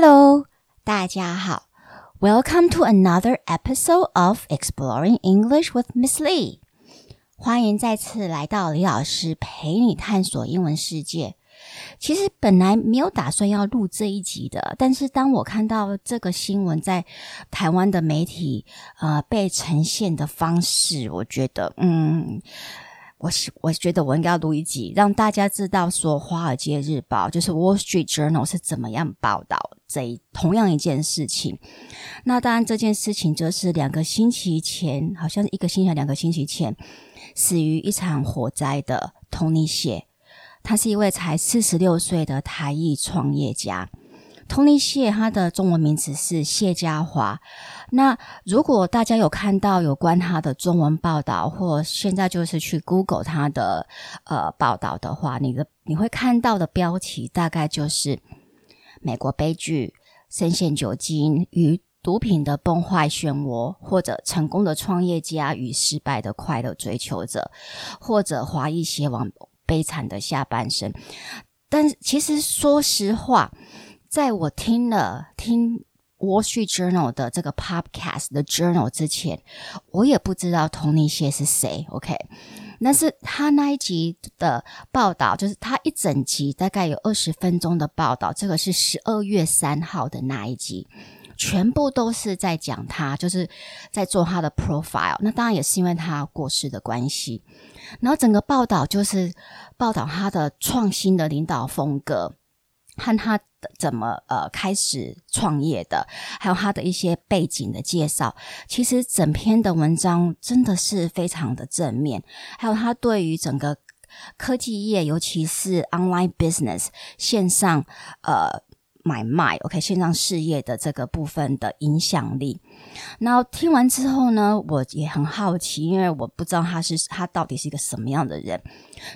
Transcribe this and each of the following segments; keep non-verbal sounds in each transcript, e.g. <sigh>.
Hello，大家好，Welcome to another episode of Exploring English with Miss Lee。欢迎再次来到李老师陪你探索英文世界。其实本来没有打算要录这一集的，但是当我看到这个新闻在台湾的媒体呃被呈现的方式，我觉得嗯。我我觉得我应该要录一集，让大家知道说《华尔街日报》就是《Wall Street Journal》是怎么样报道这一同样一件事情。那当然，这件事情就是两个星期前，好像一个星期、两个星期前，死于一场火灾的 Tony 谢，他是一位才四十六岁的台裔创业家。Tony 谢，他的中文名字是谢家华。那如果大家有看到有关他的中文报道，或现在就是去 Google 他的呃报道的话，你的你会看到的标题大概就是美国悲剧、深陷酒精与毒品的崩坏漩涡，或者成功的创业家与失败的快乐追求者，或者华裔鞋王悲惨的下半生。但其实说实话，在我听了听。Wall Street Journal 的这个 Podcast 的 Journal 之前，我也不知道 Tony 谢是谁。OK，但是他那一集的报道，就是他一整集大概有二十分钟的报道，这个是十二月三号的那一集，全部都是在讲他，就是在做他的 profile。那当然也是因为他过世的关系，然后整个报道就是报道他的创新的领导风格。和他怎么呃开始创业的，还有他的一些背景的介绍，其实整篇的文章真的是非常的正面。还有他对于整个科技业，尤其是 online business 线上呃。买卖，OK，线上事业的这个部分的影响力。然后听完之后呢，我也很好奇，因为我不知道他是他到底是一个什么样的人，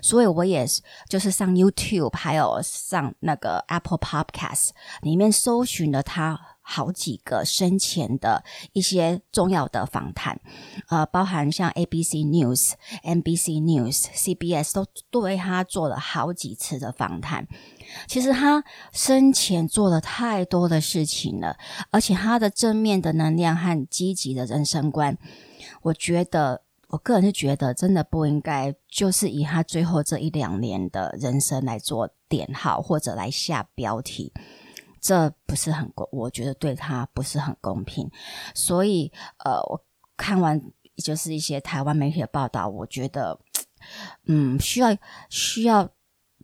所以我也就是上 YouTube，还有上那个 Apple Podcast 里面搜寻了他。好几个生前的一些重要的访谈，呃，包含像 ABC News、NBC News、CBS 都对他做了好几次的访谈。其实他生前做了太多的事情了，而且他的正面的能量和积极的人生观，我觉得我个人是觉得真的不应该就是以他最后这一两年的人生来做点号或者来下标题。这不是很公，我觉得对他不是很公平，所以呃，我看完就是一些台湾媒体的报道，我觉得嗯，需要需要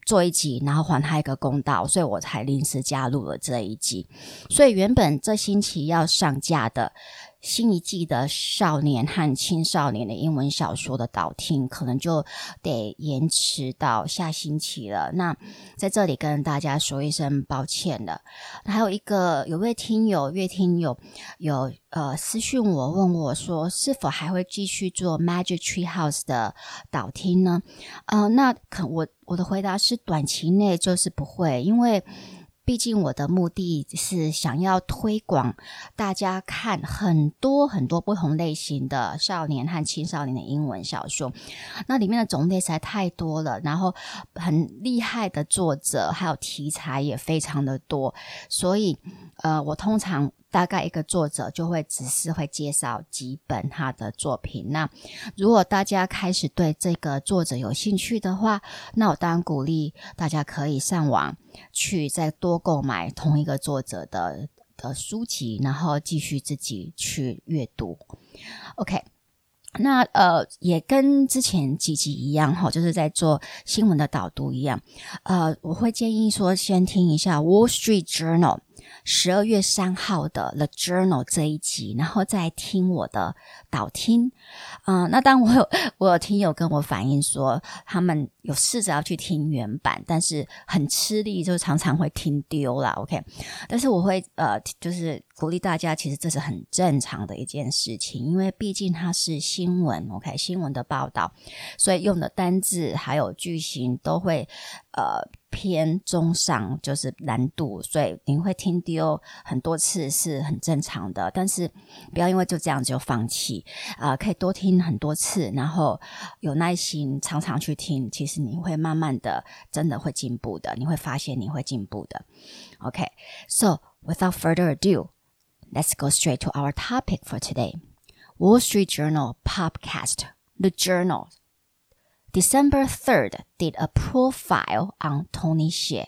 做一集，然后还他一个公道，所以我才临时加入了这一集。所以原本这星期要上架的。新一季的少年和青少年的英文小说的导听，可能就得延迟到下星期了。那在这里跟大家说一声抱歉了。还有一个有位听友，乐听友有呃私讯我问我说，是否还会继续做 Magic Tree House 的导听呢？呃，那可我我的回答是短期内就是不会，因为。毕竟我的目的是想要推广大家看很多很多不同类型的少年和青少年的英文小说，那里面的种类实在太多了，然后很厉害的作者还有题材也非常的多，所以呃，我通常。大概一个作者就会只是会介绍几本他的作品。那如果大家开始对这个作者有兴趣的话，那我当然鼓励大家可以上网去再多购买同一个作者的的书籍，然后继续自己去阅读。OK，那呃也跟之前几集一样哈，就是在做新闻的导读一样。呃，我会建议说先听一下《Wall Street Journal》。十二月三号的《The Journal》这一集，然后再听我的导听。啊，那当我有我有听友跟我反映说，他们有试着要去听原版，但是很吃力，就常常会听丢了。OK，但是我会呃，就是鼓励大家，其实这是很正常的一件事情，因为毕竟它是新闻，OK，新闻的报道，所以用的单字还有句型都会呃。偏中上就是难度，所以您会听丢很多次是很正常的。但是不要因为就这样就放弃啊，可以多听很多次，然后有耐心常常去听，其实你会慢慢的真的会进步的，你会发现你会进步的。OK，so without further ado, let's go straight to our topic for today. Wall Street Journal podcast, the journal, December 3rd, did a profile on Tony Hsieh.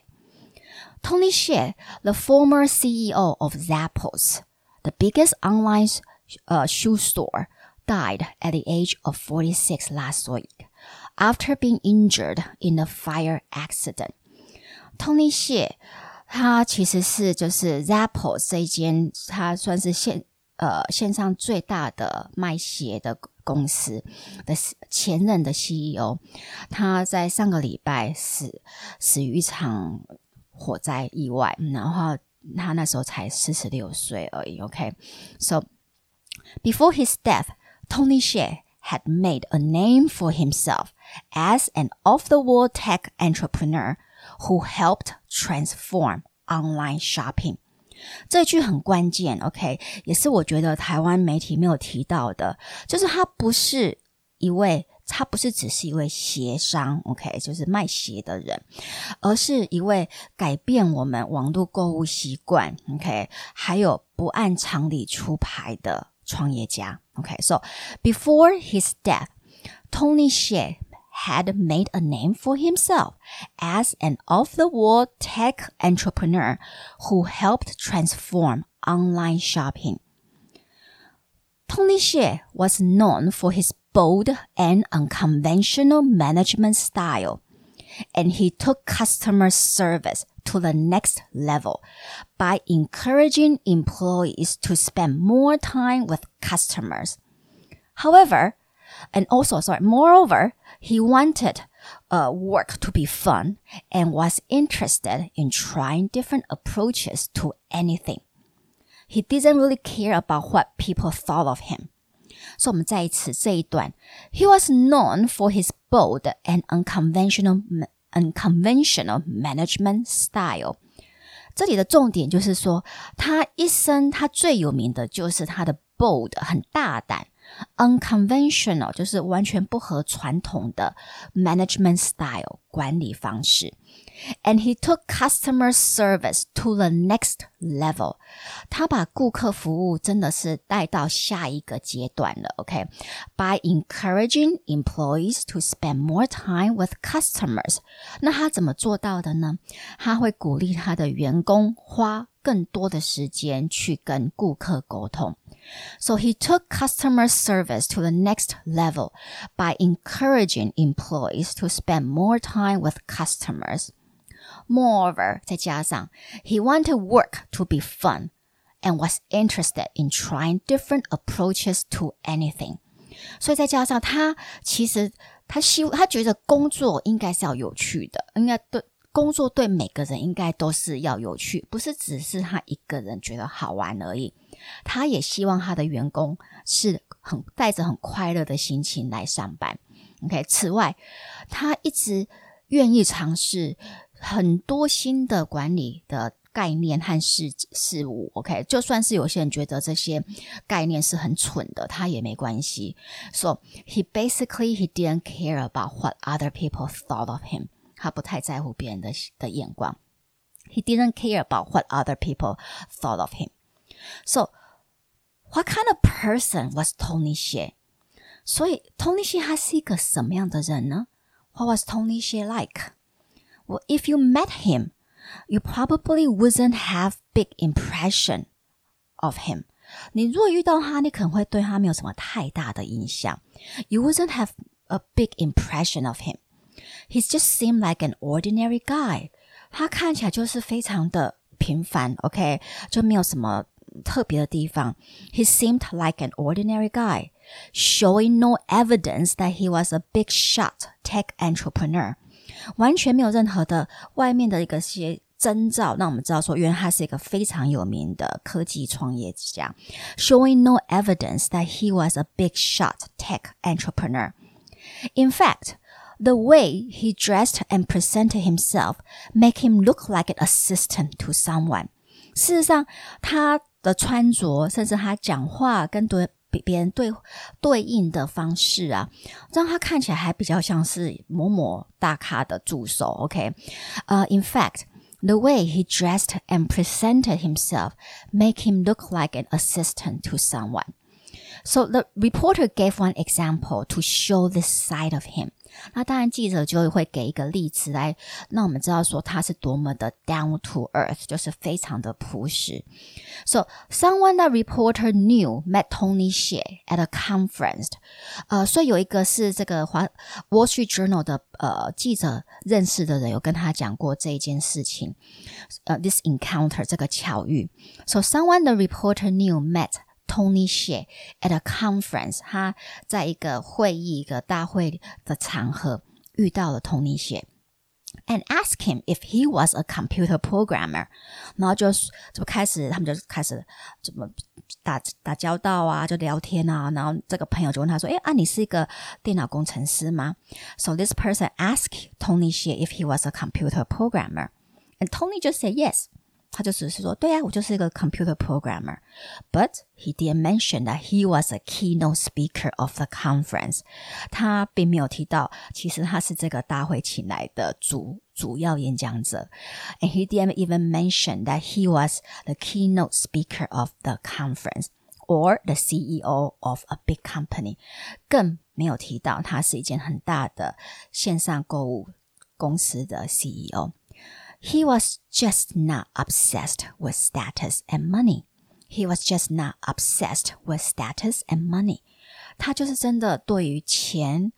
Tony Hsieh, the former CEO of Zappos, the biggest online uh, shoe store, died at the age of 46 last week after being injured in a fire accident. Tony Hsieh 他其实是就是 Zappos 这一间，他算是线呃线上最大的卖鞋的公司的前任的 CEO，他在上个礼拜死死于一场火灾意外，然后他那时候才四十六岁而已。OK，so、okay? before his death, Tony Hsieh had made a name for himself as an off-the-wall tech entrepreneur who helped transform online shopping。这句很关键，OK，也是我觉得台湾媒体没有提到的，就是他不是一位，他不是只是一位鞋商，OK，就是卖鞋的人，而是一位改变我们网络购物习惯，OK，还有不按常理出牌的创业家，OK，so before his death，Tony Hsieh。Had made a name for himself as an off the wall tech entrepreneur who helped transform online shopping. Tony Hsieh was known for his bold and unconventional management style, and he took customer service to the next level by encouraging employees to spend more time with customers. However, and also, sorry, moreover, he wanted uh, work to be fun and was interested in trying different approaches to anything. He didn't really care about what people thought of him. 所以我们再一次这一段，He was known for his bold and unconventional unconventional management style。这里的重点就是说，他一生他最有名的就是他的 bold，很大胆。unconventional 就是完全不合传统的 management style 管理方式。And he took customer service to the next level。他把顾客服务真的是带到下一个阶段了。OK，by、okay? encouraging employees to spend more time with customers。那他怎么做到的呢？他会鼓励他的员工花更多的时间去跟顾客沟通。 So he took customer service to the next level by encouraging employees to spend more time with customers. Moreover, 再加上 he wanted work to be fun and was interested in trying different approaches to anything. 所以再加上他其实他希他觉得工作应该是要有趣的，应该对工作对每个人应该都是要有趣，不是只是他一个人觉得好玩而已。 他也希望他的员工是很带着很快乐的心情来上班。OK，此外，他一直愿意尝试很多新的管理的概念和事事物。OK，就算是有些人觉得这些概念是很蠢的，他也没关系。So he basically he didn't care about what other people thought of him。他不太在乎别人的的眼光。He didn't care about what other people thought of him. So, What kind of person was Tony Hsieh？所以 Tony Hsieh 他是一个什么样的人呢？What was Tony Hsieh like? Well, if you met him, you probably wouldn't have big impression of him. 你若遇到他，你可能会对他没有什么太大的印象。You wouldn't have a big impression of him. He just seemed like an ordinary guy. 他看起来就是非常的平凡，OK，就没有什么特别的地方。He seemed like an ordinary guy, showing no evidence that he was a big shot tech entrepreneur. 完全没有任何的外面的一个些征兆，让我们知道说，原来他是一个非常有名的科技创业家。Showing no evidence that he was a big shot tech entrepreneur. In fact, the way he dressed and presented himself make him look like an assistant to someone. 事实上，他 的穿着，甚至他讲话跟对别人对对应的方式啊，让他看起来还比较像是某某大咖的助手。OK，呃、uh,，in fact。 The way he dressed and presented himself make him look like an assistant to someone. So the reporter gave one example to show this side of him. 那当然，记者就会给一个例子来让我们知道说他是多么的 down to earth，就是非常的朴实。So someone that reporter knew met Tony Xie at a conference。呃，所以有一个是这个华 Wall Street Journal 的呃记者认识的人，有跟他讲过这一件事情。呃，this encounter 这个巧遇。So someone the reporter knew met。 Tony Hsieh at a conference，他在一个会议、一个大会的场合遇到了 Tony Hsieh。And ask him if he was a computer programmer，然后就就开始，他们就开始怎么打打交道啊，就聊天啊。然后这个朋友就问他说：“哎啊，你是一个电脑工程师吗？”So this person asked Tony Hsieh if he was a computer programmer, and Tony just said yes. 他就只是说，对啊，我就是一个 computer programmer。But he didn't mention that he was a keynote speaker of the conference。他并没有提到，其实他是这个大会请来的主主要演讲者。And he didn't even mention that he was the keynote speaker of the conference or the CEO of a big company。更没有提到他是一件很大的线上购物公司的 CEO。 he was just not obsessed with status and money. He was just not obsessed with status and money. 他就是真的对于钱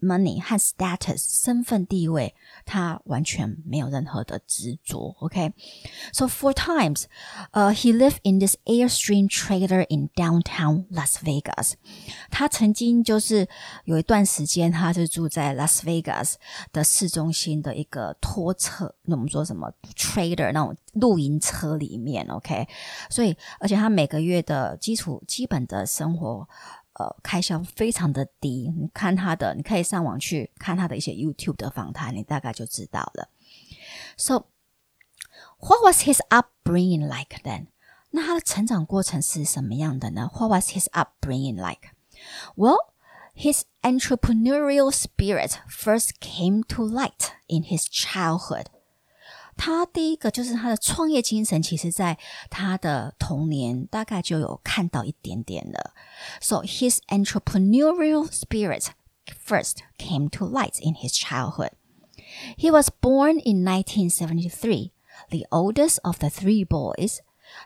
money 和 status 身份地位，他完全没有任何的执着。OK，so、okay? four times, uh, he lived in this Airstream trailer in downtown Las Vegas。他曾经就是有一段时间，他是住在 Las Vegas 的市中心的一个拖车，那我们说什么 trailer 那种露营车里面。OK，所以而且他每个月的基础基本的生活。 呃开销非常的低。你看他的，你可以上网去看他的一些 YouTube 的访谈，你大概就知道了。So, what was his upbringing like then? 那他的成长过程是什么样的呢？What was his upbringing like? Well, his entrepreneurial spirit first came to light in his childhood. 他第一个就是他的创业精神，其实在他的童年大概就有看到一点点了。So his entrepreneurial spirit first came to light in his childhood. He was born in 1973, the oldest of the three boys.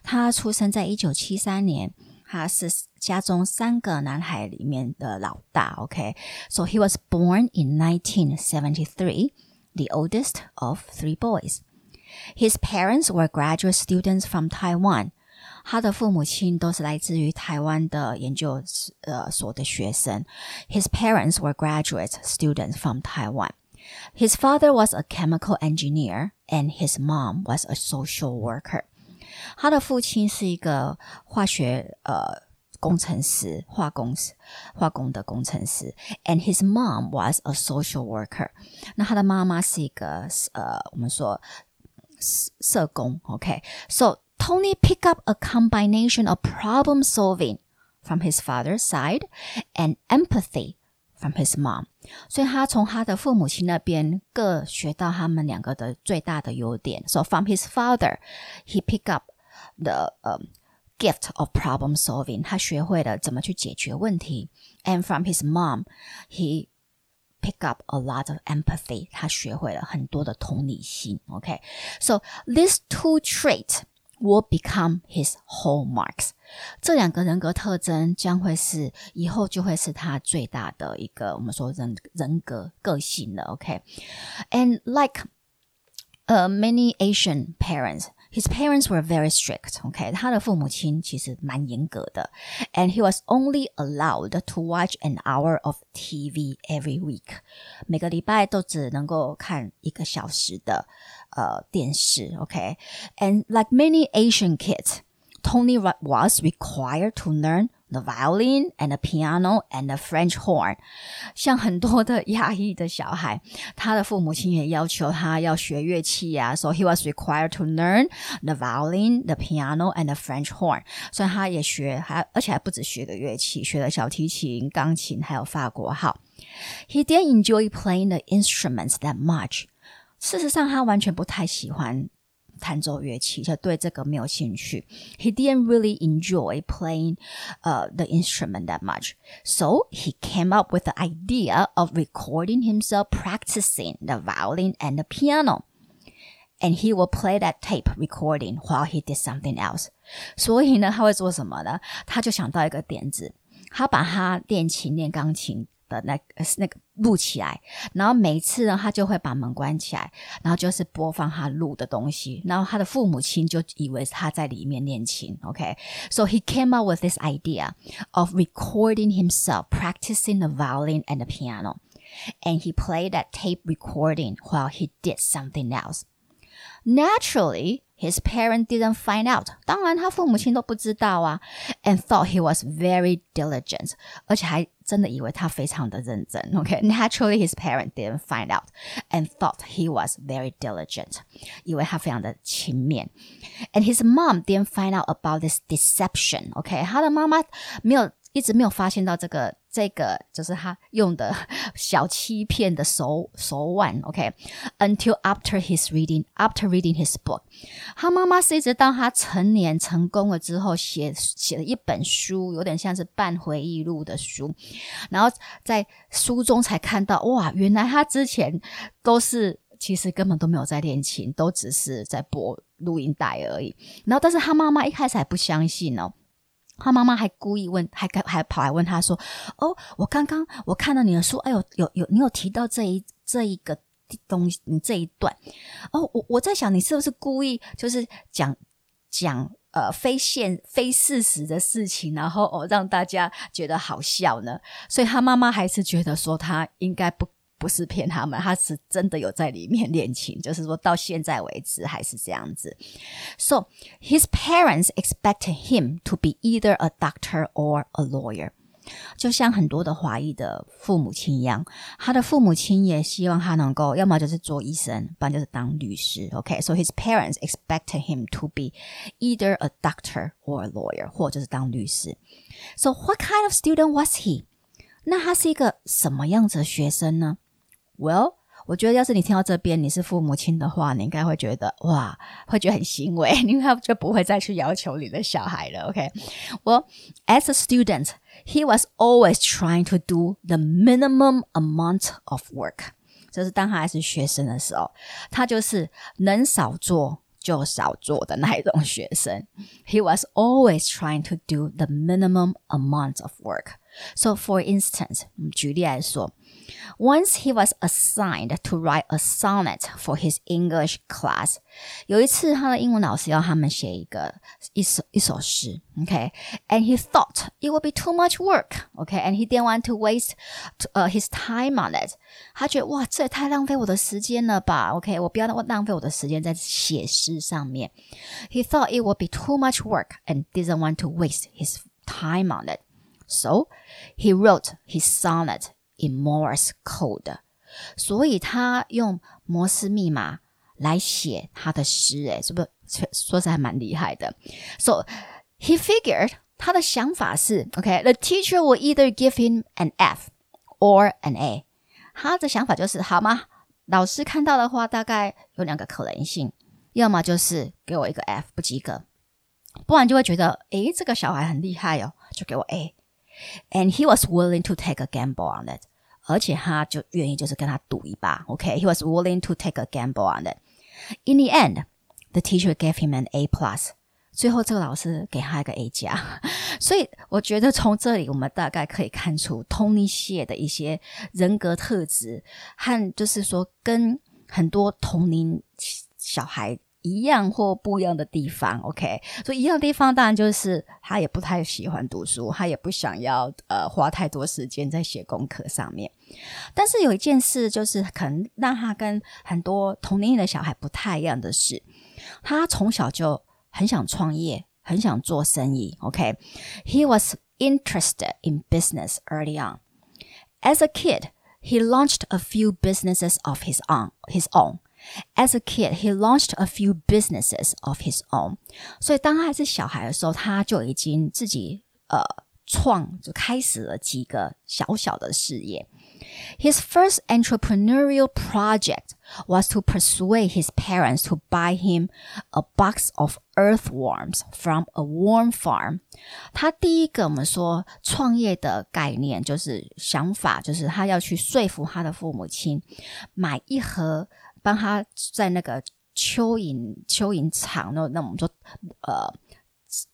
他出生在一九七三年，他是家中三个男孩里面的老大。OK，so he was born in 1973, the oldest of three boys. His parents were graduate students from Taiwan. 他的父母亲都是来自于台湾的研究呃所的学生。His parents were graduate students from Taiwan. His father was a chemical engineer and his mom was a social worker. 他的父亲是一个化学呃工程师，化工师，化工的工程师。And his mom was a social worker. 那他的妈妈是一个呃，我们说 社工。OK，so、okay? Tony picked up a combination of problem solving from his father's side and empathy from his mom。所以他从他的父母亲那边各学到他们两个的最大的优点。So from his father, he picked up the um, gift of problem solving，他学会了怎么去解决问题。And from his mom, he pick up a lot of empathy，他学会了很多的同理心。OK，so、okay? these two traits will become his hallmarks。这两个人格特征将会是以后就会是他最大的一个我们说人人格个性了。OK，and、okay? like uh, many Asian parents his parents were very strict. OK，他的父母亲其实蛮严格的，and he was only allowed to watch an hour of TV every week。每个礼拜都只能够看一个小时的呃电视。OK，and like many Asian kids, Tony was required to learn the violin and the piano and the French horn。像很多的亚裔的小孩，他的父母亲也要求他要学乐器呀、啊、，so he was required to learn the violin, the piano and the French horn。所以他也学，还而且还不止学个乐器，学了小提琴、钢琴，还有法国号。He didn't enjoy playing the instruments that much。事实上，他完全不太喜欢 弹奏乐器，就对这个没有兴趣。He didn't really enjoy playing uh, the instrument that much. So he came up with the idea of recording himself practicing the violin and the piano. And he will play that tape recording while he did something else. 所以呢，他会做什么呢？他就想到一个点子，他把他练琴、练钢琴 的那那个录起来，然后每次呢，他就会把门关起来，然后就是播放他录的东西，然后他的父母亲就以为他在里面练琴。OK，so he came up with this idea of recording himself practicing the violin and the piano, and he played that tape recording while he did something else. Naturally, his parents didn't find out. 当然，他父母亲都不知道啊，and thought he was very diligent，而且还真的以为他非常的认真。OK, naturally his parents didn't find out and thought he was very diligent，以为他非常的勤勉。And his mom didn't find out about this deception。OK，他的妈妈没有一直没有发现到这个 这个就是他用的小欺骗的手手腕，OK，until after his reading after reading his book，他妈妈是一直到他成年成功了之后写写了一本书，有点像是半回忆录的书，然后在书中才看到哇，原来他之前都是其实根本都没有在练琴，都只是在播录音带而已。然后但是他妈妈一开始还不相信哦。他妈妈还故意问，还还跑来问他说：“哦，我刚刚我看到你的书，哎呦，有有你有提到这一这一个东西，你这一段哦，我我在想你是不是故意就是讲讲呃非现非事实的事情，然后哦让大家觉得好笑呢？所以他妈妈还是觉得说他应该不。”不是骗他们，他是真的有在里面练琴，就是说到现在为止还是这样子。So his parents expected him to be either a doctor or a lawyer，就像很多的华裔的父母亲一样，他的父母亲也希望他能够要么就是做医生，不然就是当律师。OK，so、okay? his parents expected him to be either a doctor or a lawyer，或者是当律师。So what kind of student was he？那他是一个什么样子的学生呢 ？well，我觉得要是你听到这边你是父母亲的话，你应该会觉得哇，会觉得很欣慰，因为他就不会再去要求你的小孩了。OK，well as a student, he was always trying to do the minimum amount of work。就是当他还是学生的时候，他就是能少做就少做的那一种学生。He was always trying to do the minimum amount of work. So, for instance，举例来说。 once he was assigned to write a sonnet for his English class. 有一次，他的英文老师要他们写一个一首一首诗，OK，and he thought it would be too much work，OK，and he didn't want to waste uh his time on it。他觉得哇，这也太浪费我的时间了吧，OK，我不要浪费我的时间在写诗上面。He thought it would be too much work and didn't want to waste his time on it. So he wrote his sonnet in Morse code，所以他用摩斯密码来写他的诗，哎，是不是说是还蛮厉害的？So he figured 他的想法是，OK，the、teacher will either give him an F or an A。他的想法就是，好吗？老师看到的话，大概有两个可能性，要么就是给我一个 F 不及格，不然就会觉得，诶，这个小孩很厉害哦，就给我 A。and he was willing to take a gamble on it. 而且他就愿意就是跟他赌一把，OK，he、okay? was willing to take a gamble on it. In the end, the teacher gave him an A plus. 最后这个老师给他一个 A 加，所以我觉得从这里我们大概可以看出 Tony <laughs> 谢的一些人格特质和就是说跟很多同龄小孩 一样或不一样的地方，OK，所以一样的地方当然就是他也不太喜欢读书，他也不想要呃花太多时间在写功课上面。但是有一件事就是可能让他跟很多同龄的小孩不太一样的是，他从小就很想创业，很想做生意。OK，he was interested in business early on. As a kid, he launched a few businesses of his own. His own. As a kid, he launched a few businesses of his own. 所以当他还是小孩的时候，他就已经自己呃创就开始了几个小小的事业。 His first entrepreneurial project was to persuade his parents to buy him a box of earthworms from a worm farm。他第一个我们说创业的概念就是想法，就是他要去说服他的父母亲买一盒， 帮他在那个蚯蚓蚯蚓场那那我们说呃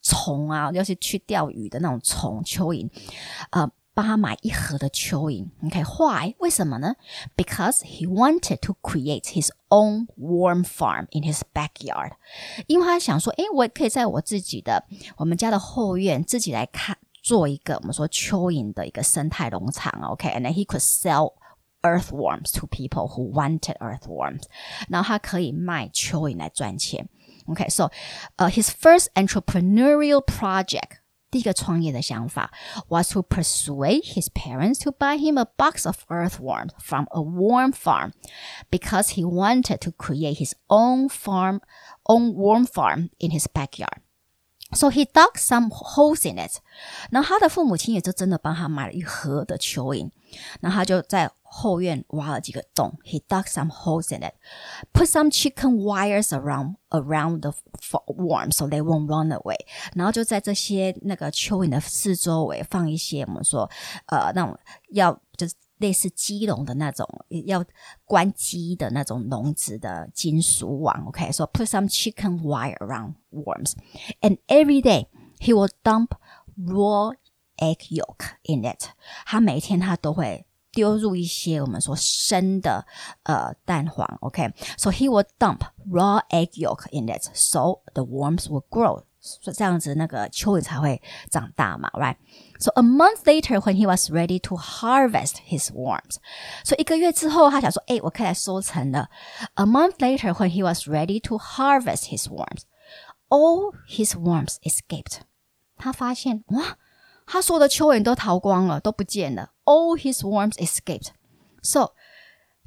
虫啊，要是去钓鱼的那种虫蚯蚓，呃。帮他买一盒的蚯蚓。OK，why？为什么呢？Because he wanted to create his own worm farm in his backyard。因为他想说，诶，我可以在我自己的我们家的后院自己来看做一个我们说蚯蚓的一个生态农场。OK，and then he could sell earthworms to people who wanted earthworms。然后他可以卖蚯蚓来赚钱。OK，so，呃，his first entrepreneurial project。第一个创业的想法 was to persuade his parents to buy him a box of earthworms from a worm farm because he wanted to create his own farm, own worm farm in his backyard. So he dug some holes in it. 然后他的父母亲也就真的帮他买了一盒的蚯蚓，然后他就在 后院挖了几个洞。He dug some holes in it, put some chicken wires around around the worm so they won't run away。然后就在这些那个蚯蚓的四周围放一些我们说呃那种要就是类似鸡笼的那种要关鸡的那种笼子的金属网。OK，so put some chicken wire around worms, and every day he will dump raw egg yolk in it。他每一天他都会 丢入一些我们说生的呃蛋黄，OK，so he will dump raw egg yolk in it, so the worms will grow. 这样子那个蚯蚓才会长大嘛，right? So a month later, when he was ready to harvest his worms，所以一个月之后，他想说，哎，我可以来收成了。A month later, when he was ready to harvest his worms, all his worms escaped。他发现，哇！他所有的蚯蚓都逃光了，都不见了。 all his worms escaped. So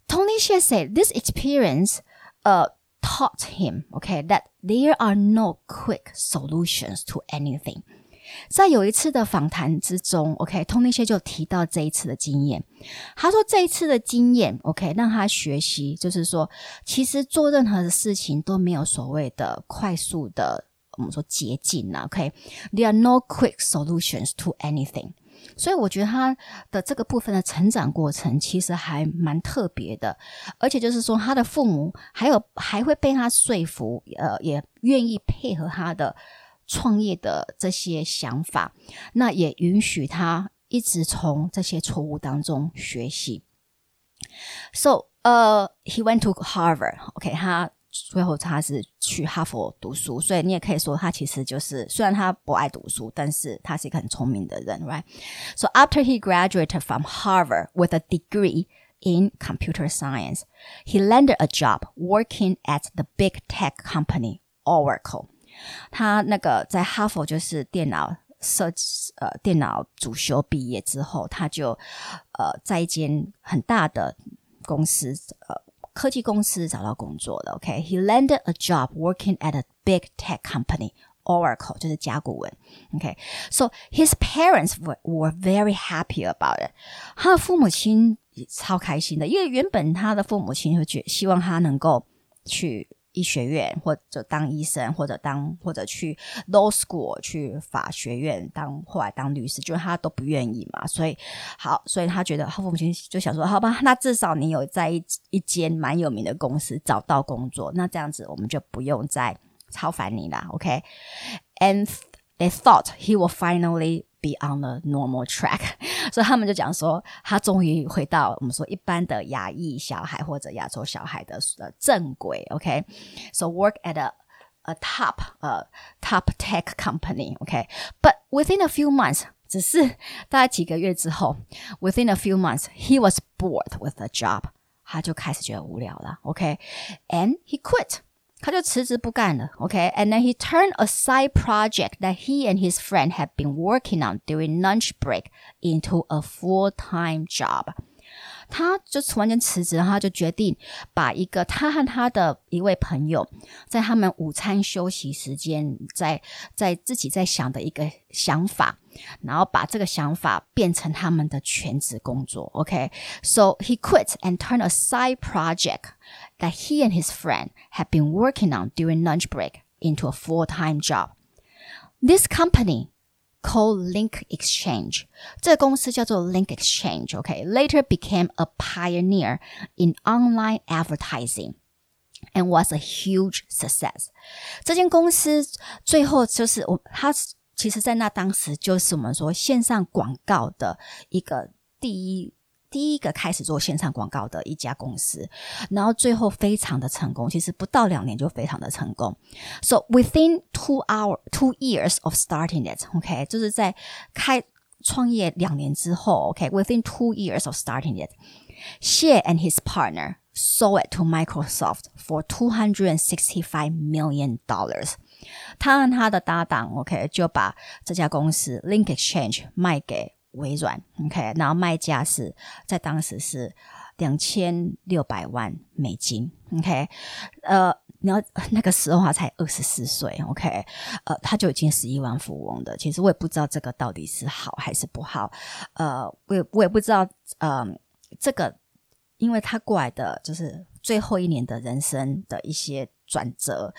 Tony Hsieh said this experience uh, taught him, okay, that there are no quick solutions to anything. 在有一次的访谈之中，OK，Tony、okay, Hsieh there are no quick solutions to anything。所以我觉得他的这个部分的成长过程其实还蛮特别的，而且就是说他的父母还有还会被他说服，呃，也愿意配合他的创业的这些想法，那也允许他一直从这些错误当中学习。So, 呃、，he went to Harvard，OK，、他。最后他是去哈佛读书，所以你也可以说他其实就是虽然他不爱读书，但是他是一个很聪明的人，right? So after he graduated from Harvard with a degree in computer science, he landed a job working at the big tech company Oracle. 他那个在哈佛就是电脑设呃电脑主修毕业之后，他就呃在一间很大的公司呃。 科技公司找到工作了，OK，he、okay? landed a job working at a big tech company. Oracle 就是甲骨文，OK，so、okay? his parents were were very happy about it。他的父母亲超开心的，因为原本他的父母亲会觉希望他能够去 医学院，或者当医生，或者当或者去 law school 去法学院当，后来当律师，就是他都不愿意嘛。所以好，所以他觉得他父母亲就想说，好吧，那至少你有在一一间蛮有名的公司找到工作，那这样子我们就不用再超烦你啦。OK，and they thought he will finally be on the normal track，所以他们就讲说，他终于回到我们说一般的亚裔小孩或者亚洲小孩的呃正轨。OK，so work <laughs> at a a top 呃 top tech company。OK，but within a few months，只是大概几个月之后，within a few months，he was bored with the job，他就开始觉得无聊了。OK，and he quit。 他就辞职不干了，OK，and then he turned a side project that he and his friend had been working on during lunch break into a full-time job。 他就突然间辞职，然后他就决定把一个他和他的一位朋友在他们午餐休息时间，在在自己在想的一个想法，然后把这个想法变成他们的全职工作。OK，so he quit and turned a side project that he and his friend had been working on during lunch break into a full-time job. This company called Link Exchange. 这个公司叫做 Link Exchange. Okay, later became a pioneer in online advertising. And was a huge success. 这间公司最后就是我，它其实在那当时就是我们说线上广告的一个第一 第一个开始做线上广告的一家公司，然后最后非常的成功，其实不到两年就非常的成功。So within two hour, two years of starting it, OK，就是在开创业两年之后，OK，within、okay, two years of starting it, Hsieh and his partner sold it to Microsoft for two hundred and sixty-five million dollars. 他和他的搭档，OK，就把这家公司 Link Exchange 卖给微软，OK，然后卖价是在当时是两千六百万美金，OK，呃，你要那个时候他才二十四岁，OK，呃，他就已经是亿万富翁的。其实我也不知道这个到底是好还是不好，呃，我也我也不知道，呃，这个因为他过来的就是最后一年的人生的一些转折，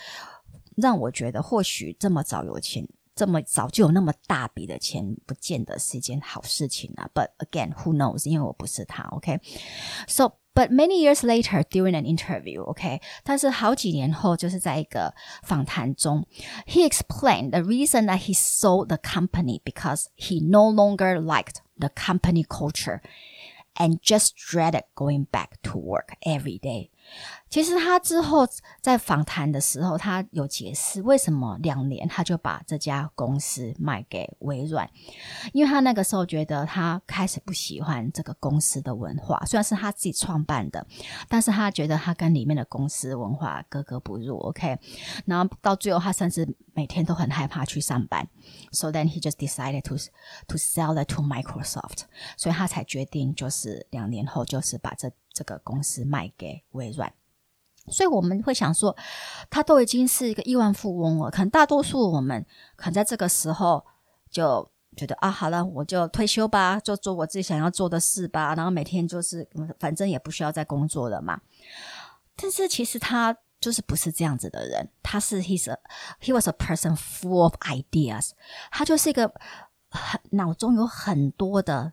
让我觉得或许这么早有钱。这么早就有那么大笔的钱，不见得是一件好事情啊。But again, who knows？因为我不是他，OK？So, but many years later, during an interview, OK？但是好几年后，就是在一个访谈中，he explained the reason that he sold the company because he no longer liked the company culture and just dreaded going back to work every day. 其实他之后在访谈的时候，他有解释为什么两年他就把这家公司卖给微软，因为他那个时候觉得他开始不喜欢这个公司的文化，虽然是他自己创办的，但是他觉得他跟里面的公司文化格格不入。OK，然后到最后他甚至每天都很害怕去上班，so then he just decided to to sell it to Microsoft，所以他才决定就是两年后就是把这这个公司卖给微软。所以我们会想说，他都已经是一个亿万富翁了，可能大多数我们可能在这个时候就觉得啊，好了，我就退休吧，就做我自己想要做的事吧，然后每天就是反正也不需要再工作了嘛。但是其实他就是不是这样子的人，他是 he's a he was a person full of ideas，他就是一个很脑中有很多的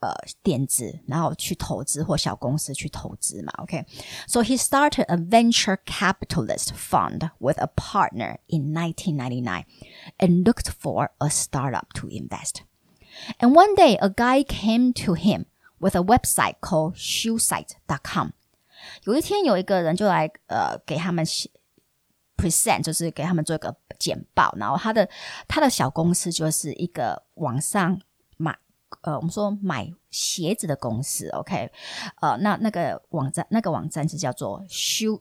呃点子，然后去投资或小公司去投资嘛，OK？So he started a venture capitalist fund with a partner in 1999 and looked for a startup to invest. And one day, a guy came to him with a website called shoesite.com. 有一天，有一个人就来呃给他们 present，就是给他们做一个简报，然后他的他的小公司就是一个网上买 呃，我们说买鞋子的公司，OK，呃，那那个网站，那个网站是叫做 shoe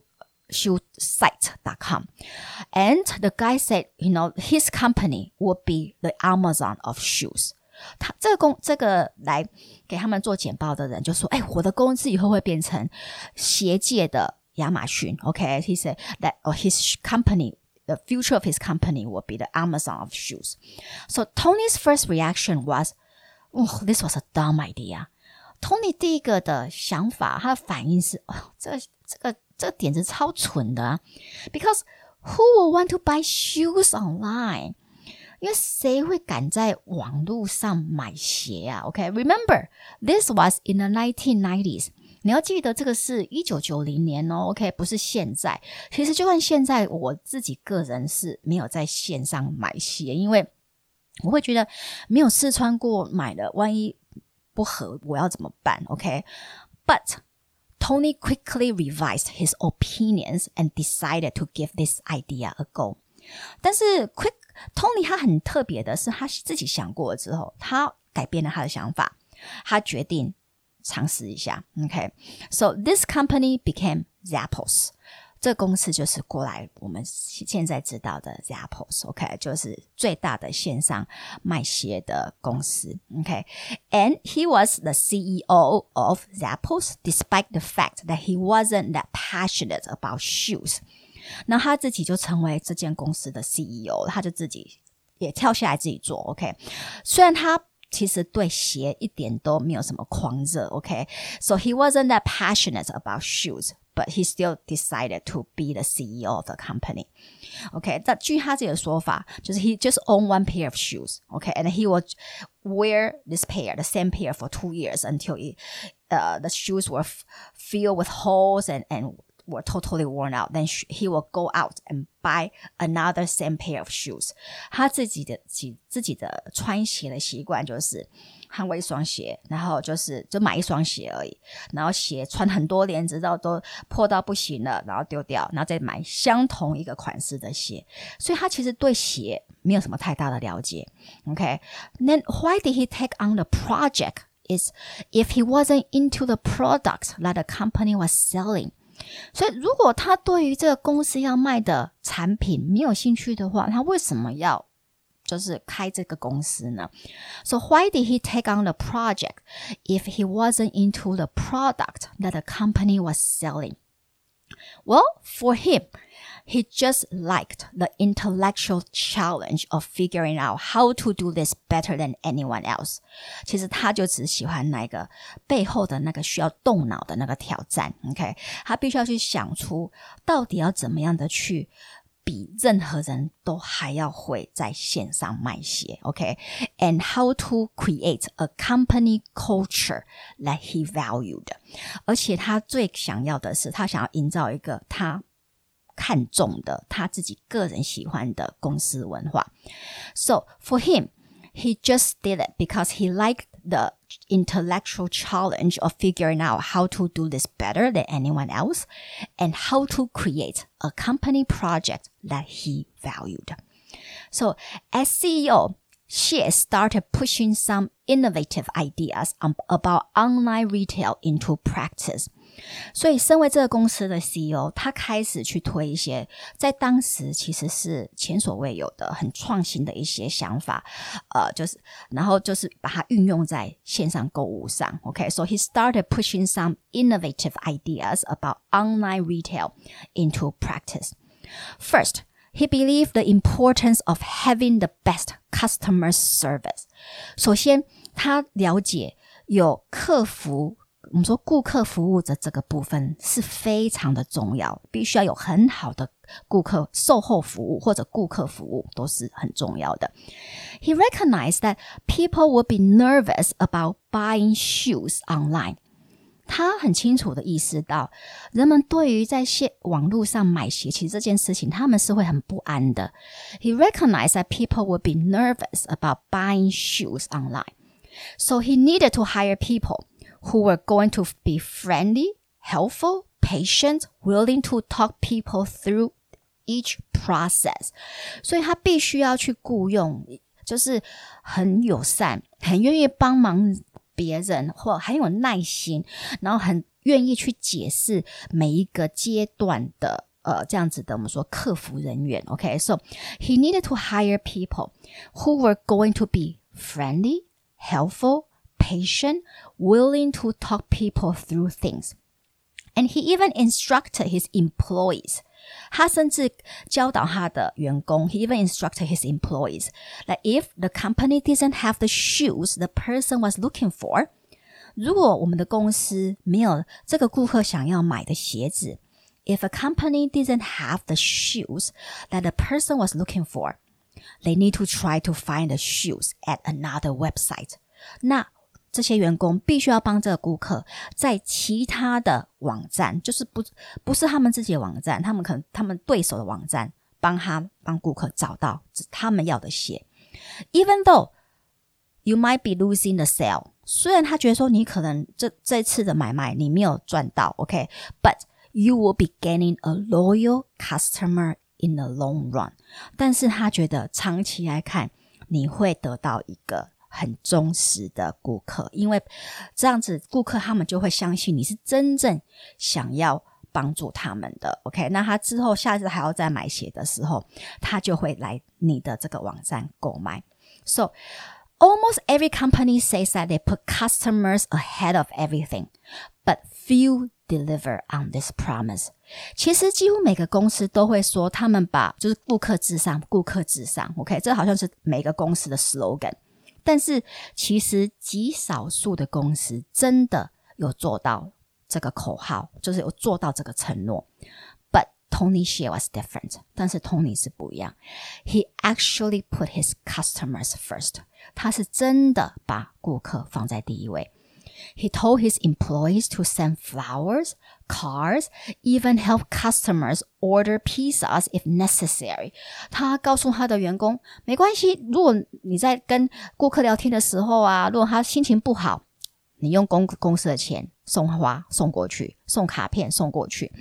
shoesite.com。And the guy said, you know, his company would be the Amazon of shoes. 他这个公这个来给他们做简报的人就说：“哎，我的公司以后会变成鞋界的亚马逊。” OK，he、okay? said that his company the future of his company will be the Amazon of shoes. So Tony's first reaction was, oh, this was a dumb idea. Tony 第一个的想法，他的反应是，哦，这个这个这个点子超蠢的、啊、，because who will want to buy shoes online？因为谁会敢在网络上买鞋啊？OK，remember、okay? this was in the 1990s。你要记得，这个是一九九零年哦，OK，不是现在。其实就算现在，我自己个人是没有在线上买鞋，因为 我会觉得没有试穿过买的，万一不合，我要怎么办？OK，but、okay? Tony quickly revised his opinions and decided to give this idea a go. 但是 Quick Tony 他很特别的是，他自己想过了之后，他改变了他的想法，他决定尝试一下。OK，so、okay? this company became Zappos。 这公司就是过来我们现在知道的 Zappos，OK，、okay? 就是最大的线上卖鞋的公司，OK，and、okay? he was the CEO of Zappos despite the fact that he wasn't that passionate about shoes。那他自己就成为这间公司的 CEO，他就自己也跳下来自己做，OK。虽然他其实对鞋一点都没有什么狂热，OK，so、okay? he wasn't that passionate about shoes。 but he still decided to be the CEO of the company. OK，那据他自己的说法，就是 he just owned one pair of shoes. OK，and he would wear this pair, the same pair, for two years until it, uh, the shoes were filled with holes and and were totally worn out, then he will go out and buy another same pair of shoes. 他自己的自自己的穿鞋的习惯就是捍卫一双鞋，然后就是就买一双鞋而已，然后鞋穿很多年，直到都破到不行了，然后丢掉，然后再买相同一个款式的鞋。所以他其实对鞋没有什么太大的了解。OK，then、okay? why did he take on the project? Is if he wasn't into the product that the company was selling. 所以，如果他对于这个公司要卖的产品没有兴趣的话，他为什么要就是开这个公司呢？So why did he take on the project if he wasn't into the product that the company was selling? Well, for him, he just liked the intellectual challenge of figuring out how to do this better than anyone else。其实他就只喜欢那个背后的那个需要动脑的那个挑战。OK，他必须要去想出到底要怎么样的去。比任何人都还要会在线上卖鞋，OK？And、okay? how to create a company culture that he valued，而且他最想要的是，他想要营造一个他 看重的、他自己个人喜欢的公司文化。So for him, he just did it because he liked the intellectual challenge of figuring out how to do this better than anyone else and how to create a company project that he valued. So as CEO, she started pushing some innovative ideas about online retail into practice. 所以，身为这个公司的 CEO，他开始去推一些在当时其实是前所未有的、很创新的一些想法，呃，就是然后就是把它运用在线上购物上。OK，so、okay? he started pushing some innovative ideas about online retail into practice. First. He believed the importance of having the best customer service. 首先，他了解有客服 我们说顾客服务的这个部分是非常的重要，必须要有很好的顾客售后服务或者顾客服务都是很重要的。He recognized that people would be nervous about buying shoes online. 他很清楚的意识到，人们对于在线网络上买鞋，其实这件事情他们是会很不安的。He recognized that people would be nervous about buying shoes online, so he needed to hire people who were going to be friendly, helpful, patient, willing to talk people through each process. 所以他必须要去雇佣，就是很友善、很愿意帮忙别人，或很有耐心，然后很愿意去解释每一个阶段的。呃，这样子的，我们说客服人员，OK，so、okay? he needed to hire people who were going to be friendly, helpful, patient, willing to talk people through things. And he even instructed his employees. 他甚至教导他的员工，he even instructed his employees that if the company didn't have the shoes the person was looking for，如果我们的公司没有这个顾客想要买的鞋子，if a company didn't have the shoes that the person was looking for, they need to try to find the shoes at another website。那 这些员工必须要帮这个顾客在其他的网站，就是不不是他们自己的网站，他们可能他们对手的网站，帮他帮顾客找到他们要的鞋。Even though you might be losing the sale。虽然他觉得说你可能这这次的买卖你没有赚到，OK，but、you will be gaining a loyal customer in the long run。但是他觉得长期来看，你会得到一个很忠实的顾客，因为这样子顾客他们就会相信你是真正想要帮助他们的。OK，那他之后下次还要再买鞋的时候，他就会来你的这个网站购买。So almost every company says that they put customers ahead of everything, but few deliver on this promise。其实几乎每个公司都会说，他们把就是顾客至上，顾客至上。OK，这好像是每个公司的 slogan。但是其实极少数的公司真的有做到这个口号，就是有做到这个承诺。But Tony Hsieh was different，但是 Tony 是不一样。He actually put his customers first，他是真的把顾客放在第一位。He told his employees to send flowers, cars, even help customers order pizzas if necessary. 他告诉他的员工，没关系，如果你在跟顾客聊天的时候啊，如果他心情不好，你用公公司的钱送花送过去，送卡片送过去，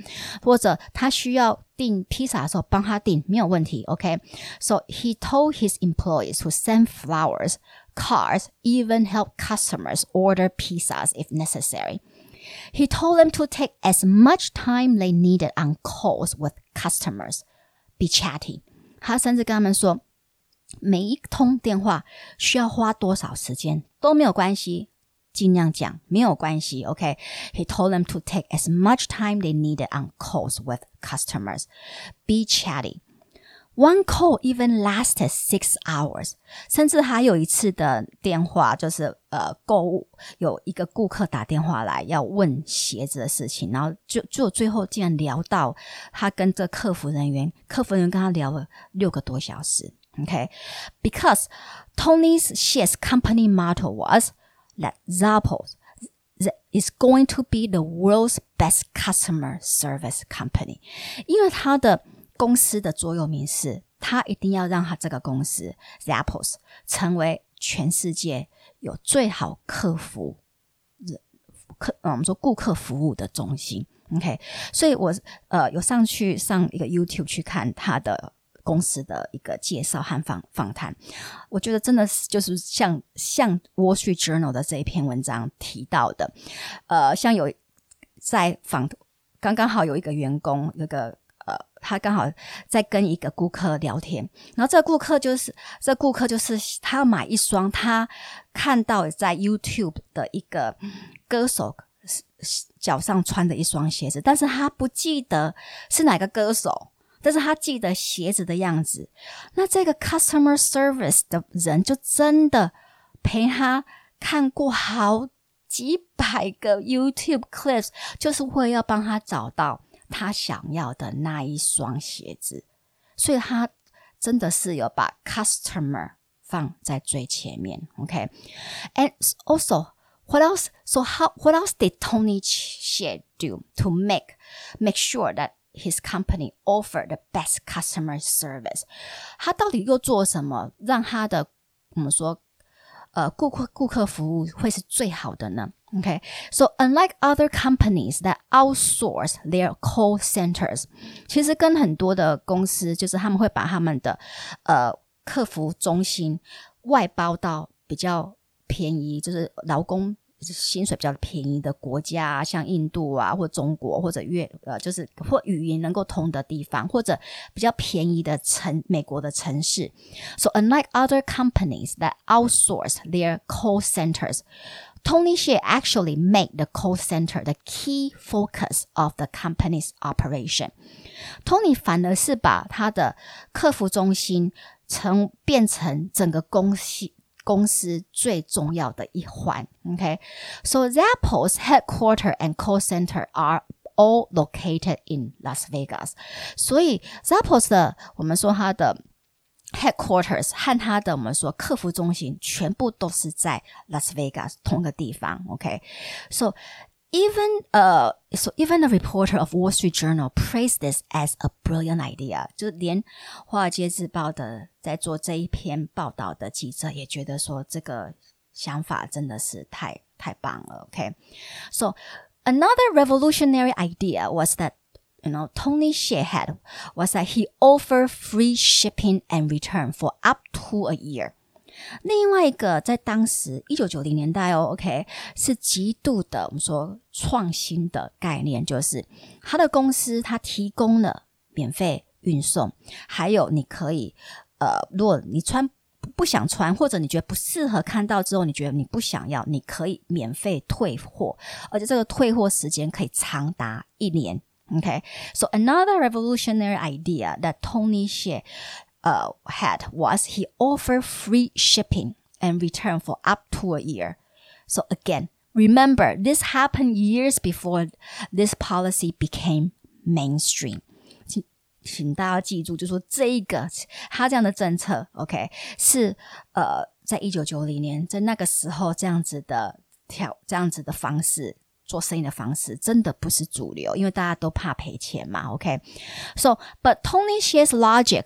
或者他需要订披萨的时候帮他订，没有问题。OK，so、okay? he told his employees to send flowers, cars, even help customers order pizzas if necessary. He told them to take as much time they needed on calls with customers, be chatty. 他甚至跟他们说，每一通电话需要花多少时间都没有关系，尽量讲没有关系。OK，He、okay? told them to take as much time they needed on calls with customers, be chatty. One call even lasted six hours，甚至还有一次的电话，就是呃购物，有一个顾客打电话来要问鞋子的事情，然后就就最后竟然聊到他跟这客服人员，客服人员跟他聊了六个多小时。OK，because、okay? Tony's shares company motto was that Zappos is going to be the world's best customer service company，因为他的 公司的座右铭是，他一定要让他这个公司 Zappos 成为全世界有最好客服客，呃，我们说顾客服务的中心。OK，所以我呃有上去上一个 YouTube 去看他的公司的一个介绍和访访谈，我觉得真的是就是像像 Wall Street Journal 的这一篇文章提到的，呃，像有在访刚刚好有一个员工那个。他刚好在跟一个顾客聊天，然后这个顾客就是这顾客就是他要买一双他看到在 YouTube 的一个歌手脚上穿的一双鞋子，但是他不记得是哪个歌手，但是他记得鞋子的样子。那这个 customer service 的人就真的陪他看过好几百个 YouTube clips，就是会要帮他找到。他想要的那一双鞋子，所以他真的是有把 customer 放在最前面。OK，and、also, what else? So how what else did Tony Xie do to make make sure that his company offer the best customer service？他到底又做什么，让他的我们说呃顾客顾客服务会是最好的呢 OK，so unlike other companies that outsource their call centers，其实跟很多的公司就是他们会把他们的呃客服中心外包到比较便宜，就是劳工薪水比较便宜的国家，像印度啊，或中国或者越呃，就是或语言能够通的地方，或者比较便宜的城美国的城市。So unlike other companies that outsource their call centers。Tony Hsieh actually made the call center the key focus of the company's operation. Tony 反而是把他的客服中心成变成整个公司公司最重要的一环。Okay, so Zappos headquarter and call center are all located in Las Vegas. 所以 Zappos 的我们说它的 headquarters 和他的我们说客服中心全部都是在 Las Vegas 同个地方。OK，so、okay? even uh, so even a reporter of Wall Street Journal praised this as a brilliant idea。就连华尔街日报的在做这一篇报道的记者也觉得说这个想法真的是太太棒了。OK，so、okay? another revolutionary idea was that you know, Tony Hsieh had was that he offered free shipping and return for up to a year. 另外一个在当时一九九零年代哦，OK，是极度的我们说创新的概念，就是他的公司他提供了免费运送，还有你可以呃，如果你穿不想穿，或者你觉得不适合，看到之后你觉得你不想要，你可以免费退货，而且这个退货时间可以长达一年。OK，so another revolutionary idea that Tony Hsieh uh, had was he offered free shipping and return for up to a year. So again, remember this happened years before this policy became mainstream. 请请大家记住，就说这一个他这样的政策，OK，是呃，在一九九零年，在那个时候这样子的条这样子的方式做生意的方式真的不是主流，因为大家都怕赔钱嘛，OK。So, but Tony Hsieh's logic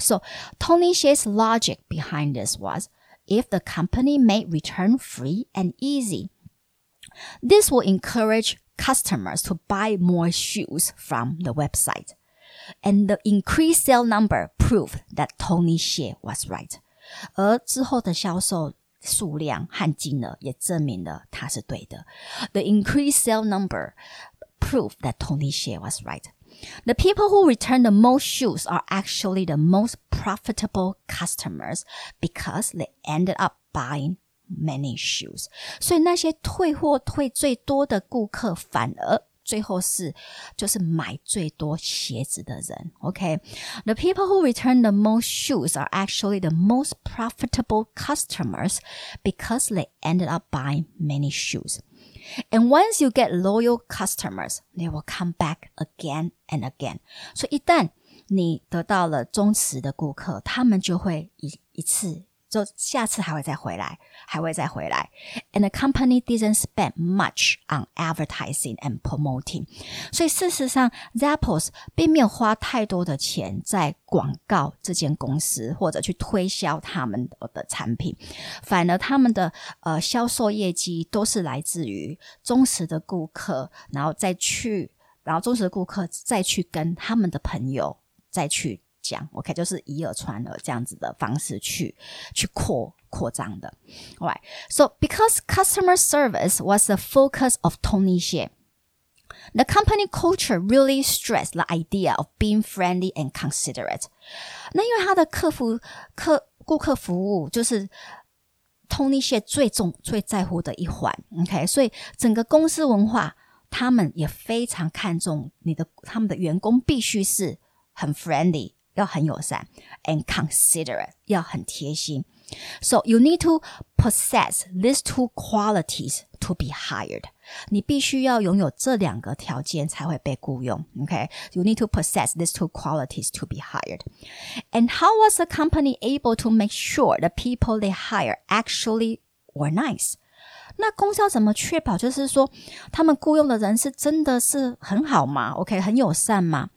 so Tony Hsieh's logic behind this was if the company made return free and easy, this will encourage customers to buy more shoes from the website. And the increased sale number proved that Tony Hsieh was right. 而之后的销售数量和金额也证明了他是对的。The increased sale number proved that Tony Hsieh was right. The people who return the most shoes are actually the most profitable customers because they ended up buying many shoes，所以那些退货退最多的顾客，反而最后是就是买最多鞋子的人。OK，the、okay? people who return the most shoes are actually the most profitable customers because they ended up buying many shoes. And once you get loyal customers, they will come back again and again. 所以一旦你得到了忠实的顾客，他们就会一一次 就下次还会再回来，还会再回来。And the company didn't spend much on advertising and promoting，所以事实上，Zappos 并没有花太多的钱在广告这间公司或者去推销他们的产品，反而他们的呃销售业绩都是来自于忠实的顾客，然后再去，然后忠实的顾客再去跟他们的朋友再去。讲，OK，就是以耳传耳这样子的方式去去扩扩张的。Alright, so because customer service was the focus of Tony Xie. The company culture really stressed the idea of being friendly and considerate. 那因为他的客服客顾客服务就是 Tony 谢最重最在乎的一环，OK，所以整个公司文化，他们也非常看重你的他们的员工必须是很 friendly， 要很友善，and considerate 要很贴心。So you need to possess these two qualities to be hired. 你必须要拥有这两个条件才会被雇佣。Okay, you need to possess these two qualities to be hired. And how was the company able to make sure the people they hire actually were nice? 那公司要怎么确保，就是说他们雇佣的人是真的是很好吗？OK，很友善吗？